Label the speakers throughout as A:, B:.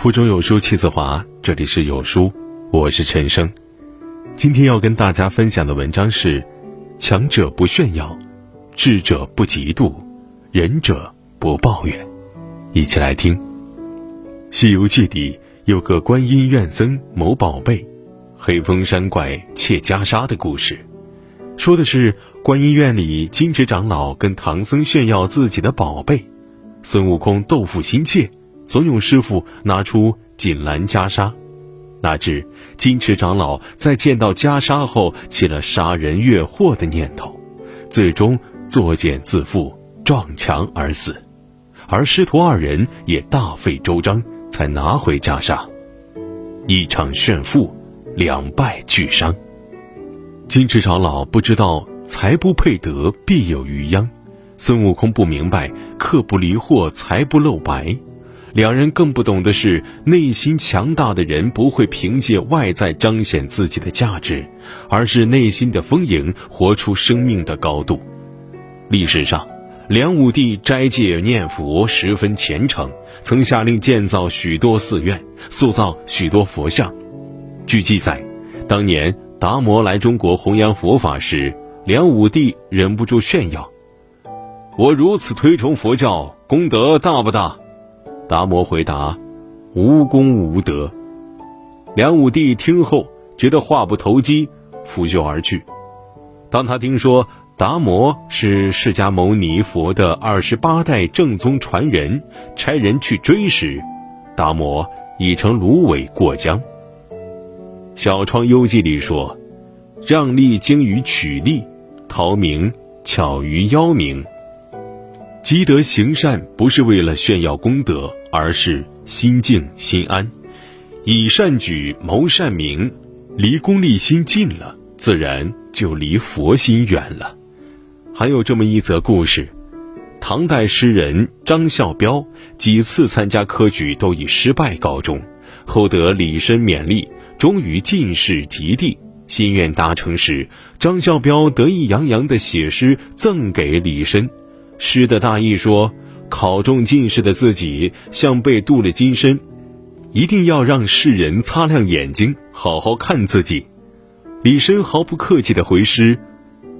A: 腹中有书气自华，这里是有书，我是陈生。今天要跟大家分享的文章是：强者不炫耀，智者不嫉妒，仁者不抱怨。一起来听《西游记》里有个观音院僧谋宝贝，黑风山怪窃袈裟的故事，说的是观音院里金池长老跟唐僧炫耀自己的宝贝，孙悟空斗富心切。怂恿师傅拿出锦兰袈裟，哪知金池长老在见到袈裟后起了杀人越货的念头，最终作茧自缚，撞墙而死。而师徒二人也大费周章才拿回袈裟，一场炫富，两败俱伤。金池长老不知道财不配得，必有余殃；孙悟空不明白客不离货，财不露白。两人更不懂的是，内心强大的人不会凭借外在彰显自己的价值，而是内心的丰盈，活出生命的高度。历史上，梁武帝斋戒念佛，十分虔诚，曾下令建造许多寺院，塑造许多佛像。据记载，当年达摩来中国弘扬佛法时，梁武帝忍不住炫耀：“我如此推崇佛教，功德大不大？”达摩回答：“无功无德。”梁武帝听后觉得话不投机，拂袖而去。当他听说达摩是释迦牟尼佛的二十八代正宗传人，差人去追时，达摩已乘芦苇过江。《小窗幽记》里说：“让利精于取利，逃名巧于邀名。”积德行善不是为了炫耀功德，而是心静心安，以善举谋善名，离功利心近了，自然就离佛心远了。还有这么一则故事：唐代诗人张孝标几次参加科举都以失败告终，后得李绅勉励，终于进士及第，心愿达成时，张孝标得意洋洋地写诗赠给李绅。诗的大意说，考中进士的自己像被镀了金身，一定要让世人擦亮眼睛，好好看自己。李绅毫不客气的回诗：“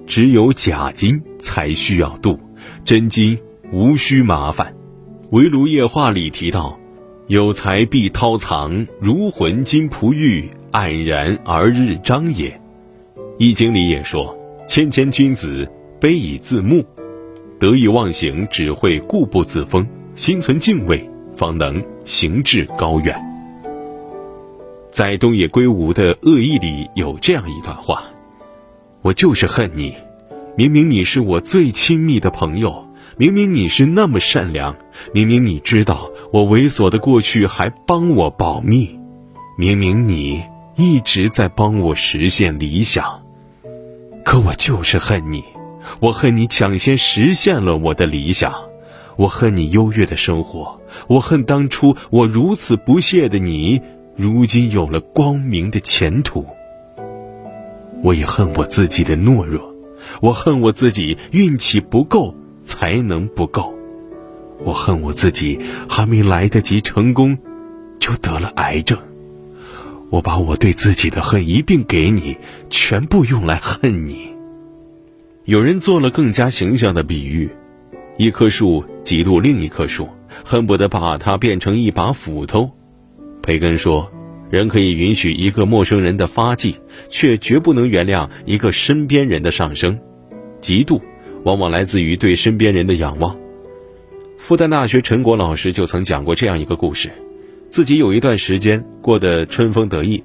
A: 只有假金才需要镀，真金无需麻烦。”《围炉夜话》里提到：“有才必韬藏，如浑金璞玉，黯然而日张也。”《易经》里也说：“谦谦君子，卑以自牧。”得意忘形只会固步自封，心存敬畏方能行至高远。在东野圭吾的《恶意》里有这样一段话：“我就是恨你，明明你是我最亲密的朋友，明明你是那么善良，明明你知道我猥琐的过去还帮我保密，明明你一直在帮我实现理想，可我就是恨你。”我恨你抢先实现了我的理想，我恨你优越的生活，我恨当初我如此不屑的你，如今有了光明的前途。我也恨我自己的懦弱，我恨我自己运气不够，才能不够，我恨我自己还没来得及成功，就得了癌症。我把我对自己的恨一并给你，全部用来恨你。有人做了更加形象的比喻：一棵树嫉妒另一棵树，恨不得把它变成一把斧头。培根说：“人可以允许一个陌生人的发迹，却绝不能原谅一个身边人的上升。嫉妒往往来自于对身边人的仰望。”复旦大学陈果老师就曾讲过这样一个故事：自己有一段时间过得春风得意，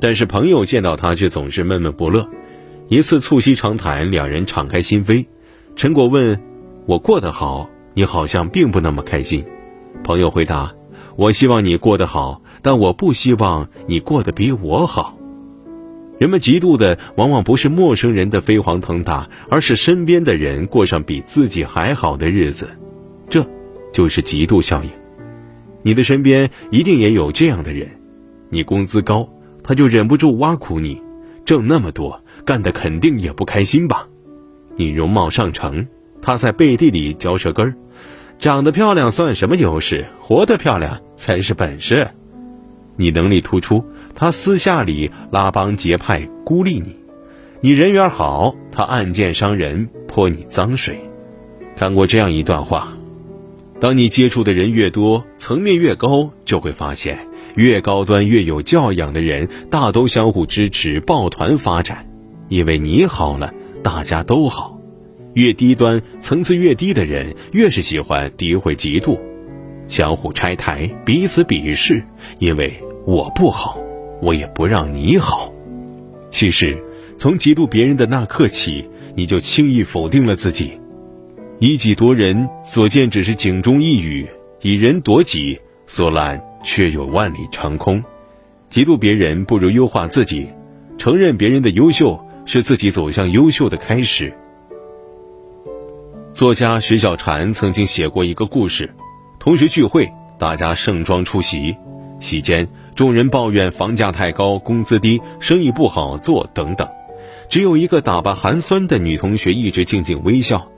A: 但是朋友见到他却总是闷闷不乐。一次促膝长谈，两人敞开心扉。陈果问：“我过得好，你好像并不那么开心。”朋友回答：“我希望你过得好，但我不希望你过得比我好。”人们嫉妒的往往不是陌生人的飞黄腾达，而是身边的人过上比自己还好的日子，这，就是嫉妒效应。你的身边一定也有这样的人：你工资高，他就忍不住挖苦你；挣那么多。干的肯定也不开心吧？你容貌上乘，他在背地里嚼舌根儿。长得漂亮算什么优势？活得漂亮才是本事。你能力突出，他私下里拉帮结派孤立你；你人缘好，他暗箭伤人泼你脏水。看过这样一段话：当你接触的人越多，层面越高，就会发现，越高端、越有教养的人，大都相互支持，抱团发展。因为你好了，大家都好；越低端、层次越低的人，越是喜欢诋毁、嫉妒，相互拆台，彼此鄙视。因为我不好，我也不让你好。其实，从嫉妒别人的那刻起，你就轻易否定了自己。以己夺人，所见只是井中一隅；以人夺己，所览却有万里长空。嫉妒别人，不如优化自己；承认别人的优秀，是自己走向优秀的开始。作家徐小婵曾经写过一个故事：同学聚会，大家盛装出席，席间众人抱怨房价太高、工资低、生意不好做等等，只有一个打扮寒酸的女同学一直静静微笑。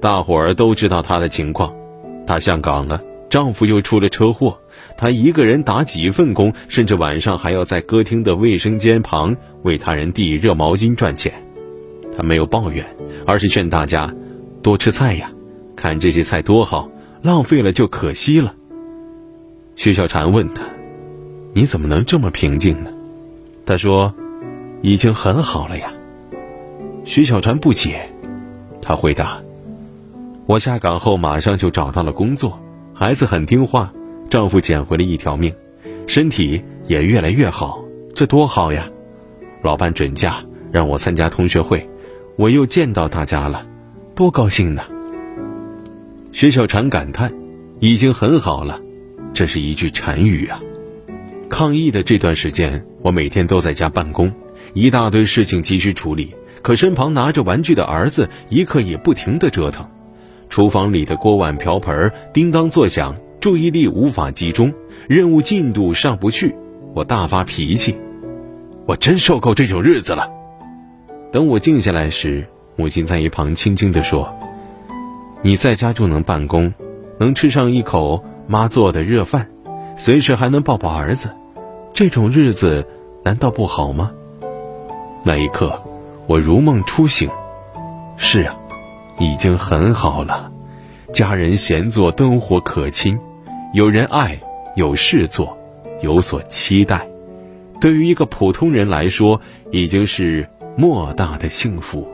A: 大伙儿都知道她的情况，她下岗了，丈夫又出了车祸，他一个人打几份工，甚至晚上还要在歌厅的卫生间旁为他人递热毛巾赚钱。他没有抱怨，而是劝大家多吃菜呀，看这些菜多好，浪费了就可惜了。徐小婵问他：“你怎么能这么平静呢？”他说：“已经很好了呀。”徐小婵不解，他回答。我下岗后马上就找到了工作，孩子很听话，丈夫捡回了一条命，身体也越来越好，这多好呀！老伴准假，让我参加同学会，我又见到大家了，多高兴呢！薛小婵感叹：“已经很好了。”这是一句禅语啊。抗疫的这段时间，我每天都在家办公，一大堆事情急需处理，可身旁拿着玩具的儿子一刻也不停的折腾。厨房里的锅碗瓢盆叮当作响，注意力无法集中，任务进度上不去，我大发脾气，我真受够这种日子了。等我静下来时，母亲在一旁轻轻地说：“你在家就能办公，能吃上一口妈做的热饭，随时还能抱抱儿子，这种日子难道不好吗？”那一刻，我如梦初醒。是啊。已经很好了，家人闲坐，灯火可亲，有人爱，有事做，有所期待，对于一个普通人来说，已经是莫大的幸福。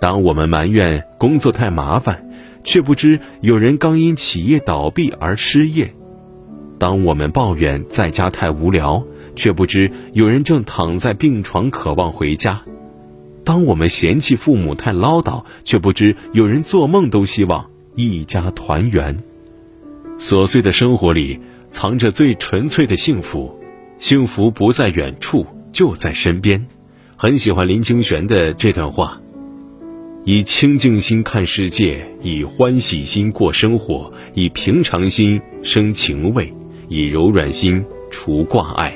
A: 当我们埋怨工作太麻烦，却不知有人刚因企业倒闭而失业；当我们抱怨在家太无聊，却不知有人正躺在病床渴望回家。当我们嫌弃父母太唠叨，却不知有人做梦都希望一家团圆。琐碎的生活里藏着最纯粹的幸福，幸福不在远处，就在身边。很喜欢林清玄的这段话：以清净心看世界，以欢喜心过生活，以平常心生情味，以柔软心除挂碍。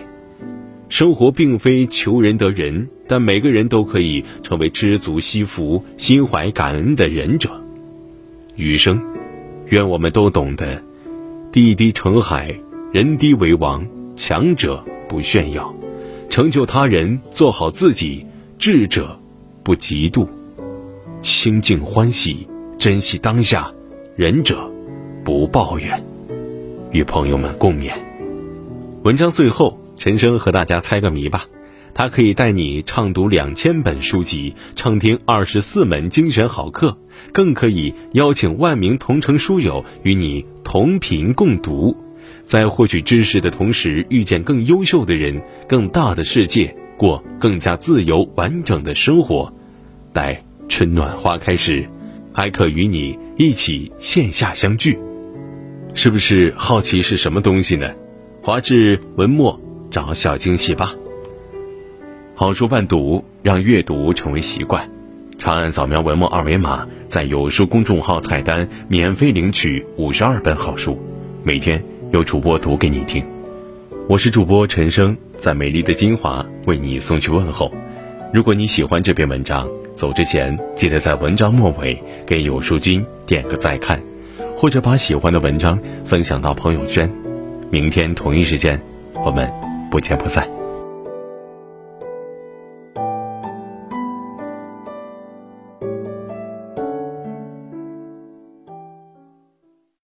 A: 生活并非求人得人。但每个人都可以成为知足惜福、心怀感恩的仁者。余生，愿我们都懂得：地低成海，人低为王。强者不炫耀，成就他人，做好自己；智者不嫉妒，清净欢喜，珍惜当下；仁者不抱怨。与朋友们共勉。文章最后，陈生和大家猜个谜吧。它可以带你畅读两千本书籍，畅听二十四门精选好课，更可以邀请万名同城书友与你同频共读，在获取知识的同时，遇见更优秀的人，更大的世界，过更加自由完整的生活。待春暖花开时，还可与你一起线下相聚。是不是好奇是什么东西呢？华智文末找小惊喜吧。好书伴读，让阅读成为习惯。长按扫描文末二维码，在有书公众号菜单免费领取五十二本好书，每天有主播读给你听。我是主播陈生，在美丽的金华为你送去问候。如果你喜欢这篇文章，走之前记得在文章末尾给有书君点个再看，或者把喜欢的文章分享到朋友圈。明天同一时间，我们不见不散。